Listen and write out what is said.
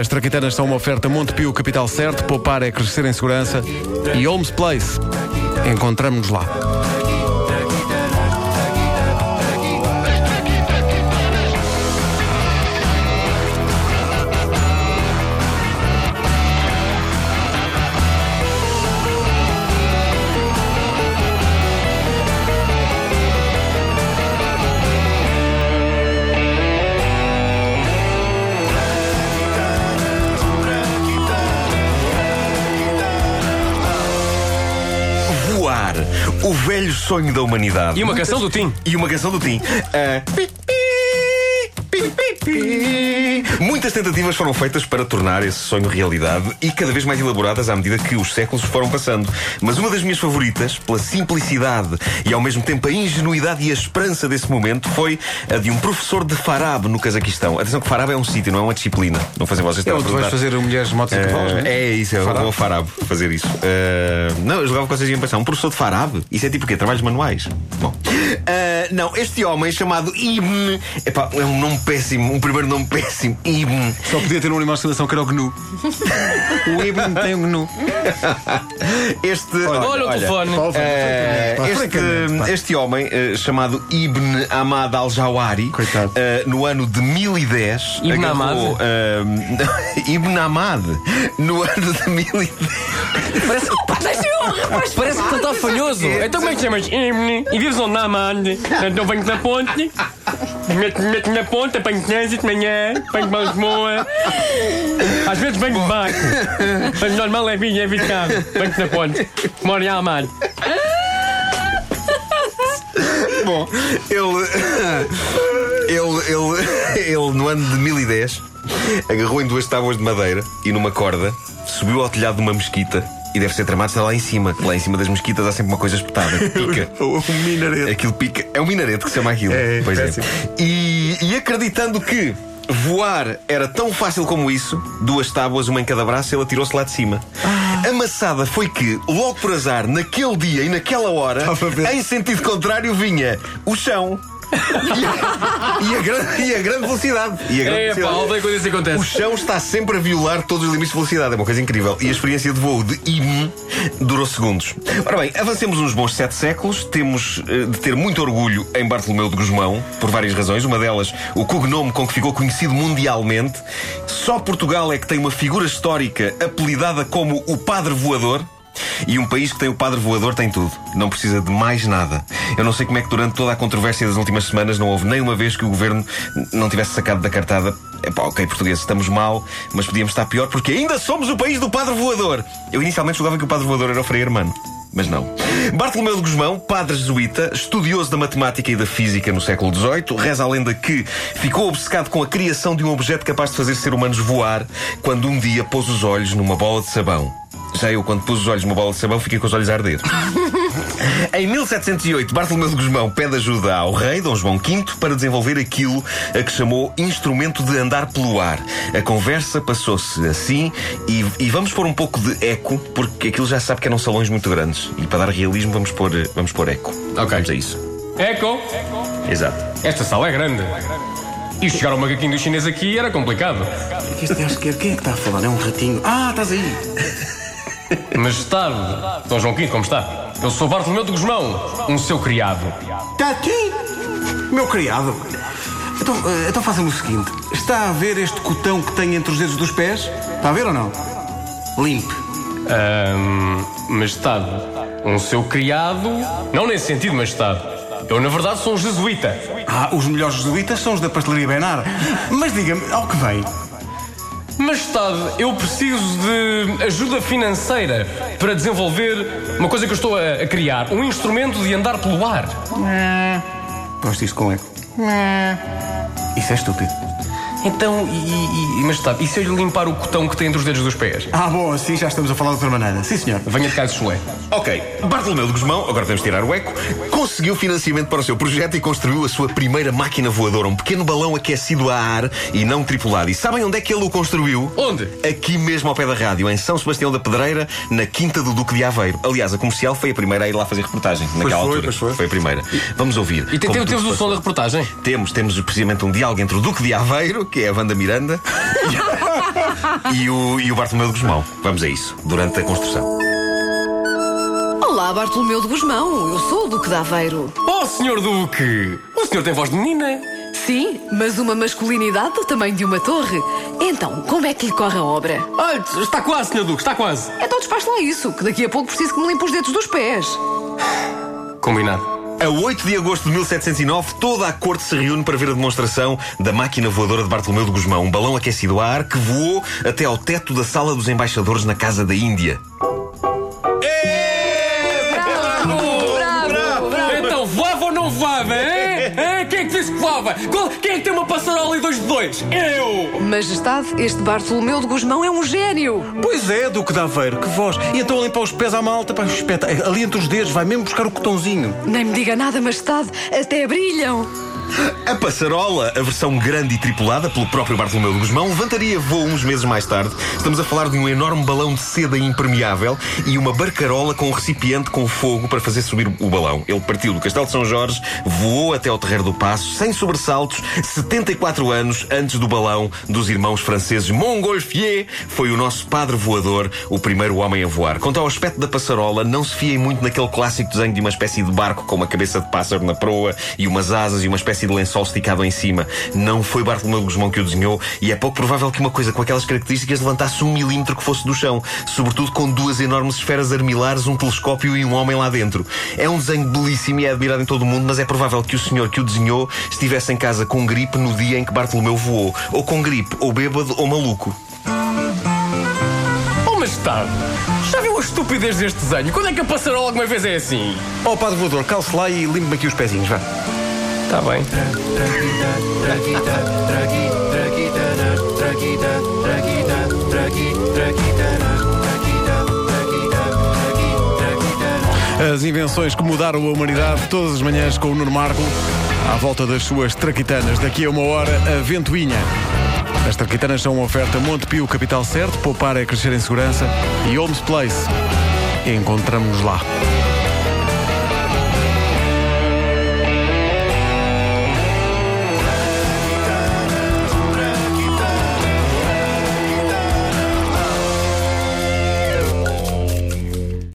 As traquitanas são uma oferta Montepio Capital Certo, poupar é crescer em segurança e Holmes Place. Encontramos-nos lá. O velho sonho da humanidade. E uma canção do Tim. E uma canção do Tim. Ah, Muitas tentativas foram feitas para tornar esse sonho realidade e cada vez mais elaboradas à medida que os séculos foram passando. Mas uma das minhas favoritas, pela simplicidade e ao mesmo tempo a ingenuidade e a esperança desse momento, foi a de um professor de Farab no Cazaquistão. Atenção que Farab é um sítio, não é uma disciplina. Não fazem vocês É onde tu vais fazer mulheres, motos e cavalos, Eh, não é? é isso, eu Farab? vou a Farab fazer isso. Eh, não, eu jogava com vocês iam pensar, um professor de Farab? Isso é tipo o quê? Trabalhos manuais? Bom. Eh, não, este homem chamado Ibn. Epá, é um nome péssimo, um primeiro nome péssimo. Ibn. Só podia ter um animal de estimação que era o GNU. o Ibn tem um GNU. Este. Olha o telefone. Eh, Pá, francamente, pá. este, este homem, eh, chamado Ibn Ahmad al-Jawari, eh, no ano de 1010. Ibn eh, Ibn Ahmad, no ano de 1010. Parece, parece que tu está falhoso. Então como é que te chamas? Imni. E vives onde? Na Então venho na ponte. Ponte, apanho trânsito de manhã, apanho de Lisboa. Às vezes venho de barco. Mas normal é vir, é carro. Venho na ponte. Moro em Amande. Bom, ele, ele, ele, ele, no ano de 1010, agarrou em duas tábuas de madeira e numa corda, subiu ao telhado de uma mesquita. E deve ser tramado está lá em cima. que Lá em cima das mesquitas há sempre uma coisa espetada. que Pica. O minarete. Aquilo pica. É um minarete que se chama aquilo. É, pois é. E, e acreditando que voar era tão fácil como isso, duas tábuas, uma em cada braço, ele atirou-se lá de cima. Ah. A maçada foi que, logo por azar, naquele dia e naquela hora, em sentido contrário, vinha o chão. E a, e a grande, e a grande velocidade. E a grande É pá, velocidade. odeio quando isso O acontece. chão está sempre a violar todos os limites de velocidade. É uma coisa incrível. E a experiência de voo de IM durou segundos. Ora bem, avancemos uns bons sete séculos. Temos eh, de ter muito orgulho em Bartolomeu de Gusmão, por várias razões. Uma delas, o cognome com que ficou conhecido mundialmente. Só Portugal é que tem uma figura histórica apelidada como o Padre Voador. E um país que tem o padre voador tem tudo. Não precisa de mais nada. Eu não sei como é que durante toda a controvérsia das últimas semanas não houve nem uma vez que o governo não tivesse sacado da cartada. Epá, ok, português, estamos mal, mas podíamos estar pior porque ainda somos o país do padre voador. Eu inicialmente julgava que o padre voador era o Frei Hermano. Mas não. Bartolomeu de Gusmão, padre jesuíta, estudioso da matemática e da física no século XVIII, reza a lenda que ficou obcecado com a criação de um objeto capaz de fazer seres humanos voar quando um dia pôs os olhos numa bola de sabão. Já eu, quando pus os olhos numa bola de sabão, fiquei com os olhos a arder. Em 1708, Bartolomeu de Gusmão pede ajuda ao rei, Dom João V, para desenvolver aquilo a que chamou instrumento de andar pelo ar. A conversa passou-se assim e, e vamos pôr um pouco de eco, porque aquilo já se sabe que eram salões muito grandes. E para dar realismo, vamos pôr, vamos pôr eco. Ok. Vamos a isso. Eco. Exato. Esta sala é grande. E chegar ao macaquinho do chinês aqui era complicado. Este gajo quer. Quem é que está a falar? É um ratinho. Ah, estás aí. Majestade, Dom João V, como está? Eu sou Bartolomeu de Gusmão, um seu criado. Está aqui. Meu criado. Então, eh, então faça-me o seguinte: está a ver este cotão que tem entre os dedos dos pés? Está a ver ou não? Limpe. Ahm, majestade, um seu criado. Não nesse sentido, Majestade. Eu, na verdade, sou um jesuíta. Ah, os melhores jesuítas são os da pastelaria Benar. Mas diga-me, ao que vem? Majestade, eu preciso de ajuda financeira para desenvolver uma coisa que eu estou a, a criar: um instrumento de andar pelo ar. Gosto disto com eco. Isso é estúpido. Então, e, e, e Majestade, e se eu lhe limpar o cotão que tem entre os dedos dos pés? Ah, bom, assim já estamos a falar de outra maneira. Sim, senhor. Venha de cá de chulé. Ok, Bartolomeu de Gusmão, agora podemos tirar o eco, conseguiu financiamento para o seu projeto e construiu a sua primeira máquina voadora, um pequeno balão aquecido a ar e não tripulado. E sabem onde é que ele o construiu? Onde? Aqui mesmo ao pé da rádio, em São Sebastião da Pedreira, na Quinta do Duque de Aveiro. Aliás, a comercial foi a primeira a ir lá fazer reportagem naquela foi, altura. pois foi. a primeira. Vamos ouvir. E tem- temos o som da reportagem? Temos, temos precisamente um diálogo entre o Duque de Aveiro que é a Wanda Miranda, e, o, e o Bartolomeu de Guzmão. Vamos a isso, durante a construção. Olá, Bartolomeu de Gusmão. Eu sou o Duque de Aveiro. Oh, senhor Duque! O senhor tem voz de menina. Sim, mas uma masculinidade do tamanho de uma torre. Então, como é que lhe corre a obra? Olha, está quase, senhor Duque, está quase. Então despacho lá isso, que daqui a pouco preciso que me limpe os dedos dos pés. Combinado. A 8 de agosto de 1709, toda a corte se reúne para ver a demonstração da máquina voadora de Bartolomeu de Gusmão, um balão aquecido a ar que voou até ao teto da sala dos embaixadores na Casa da Índia. Então, voava ou não voava, hein? Voava? Qual- Quem é que tem uma passarola e dois de dois? Eu! Majestade, este Bartolomeu de Gusmão é um gênio. Pois é, Duque de Aveiro, que voz. E então a limpar os pés à malta, pá, espeta. Ali entre os dedos, vai mesmo buscar o cotãozinho. Nem me diga nada, Majestade, até brilham. A passarola, a versão grande e tripulada pelo próprio Bartolomeu de Gusmão, levantaria voo uns meses mais tarde. Estamos a falar de um enorme balão de seda impermeável e uma barcarola com um recipiente com fogo para fazer subir o balão. Ele partiu do Castelo de São Jorge, voou até ao Terreiro do Passo, sem sobressaltos, 74 anos antes do balão dos irmãos franceses Montgolfier. Foi o nosso padre voador, o primeiro homem a voar. Quanto ao aspecto da passarola, não se fiem muito naquele clássico desenho de uma espécie de barco com uma cabeça de pássaro na proa e umas asas e uma espécie de lençol esticado em cima. Não foi Bartolomeu de Gusmão que o desenhou e é pouco provável que uma coisa com aquelas características levantasse um milímetro que fosse do chão, sobretudo com duas enormes esferas armilares, um telescópio e um homem lá dentro. É um desenho belíssimo e é admirado em todo o mundo, mas é provável que o senhor que o desenhou estivesse em casa com gripe no dia em que Bartolomeu voou, ou com gripe, ou bêbado, ou maluco. Oh, majestade! Já viu a estupidez deste desenho? Quando é que a passarola alguma vez é assim? Ó, padre voador, calce lá e limpe-me aqui os pezinhos, vá. Está bem. As invenções que mudaram a humanidade todas as manhãs com o Nuno Marco à volta das suas traquitanas. Daqui a uma hora, a Ventoinha. As traquitanas são uma oferta Montepio Capital Certo, poupar é crescer em segurança e Holmes Place. Encontramos-nos lá.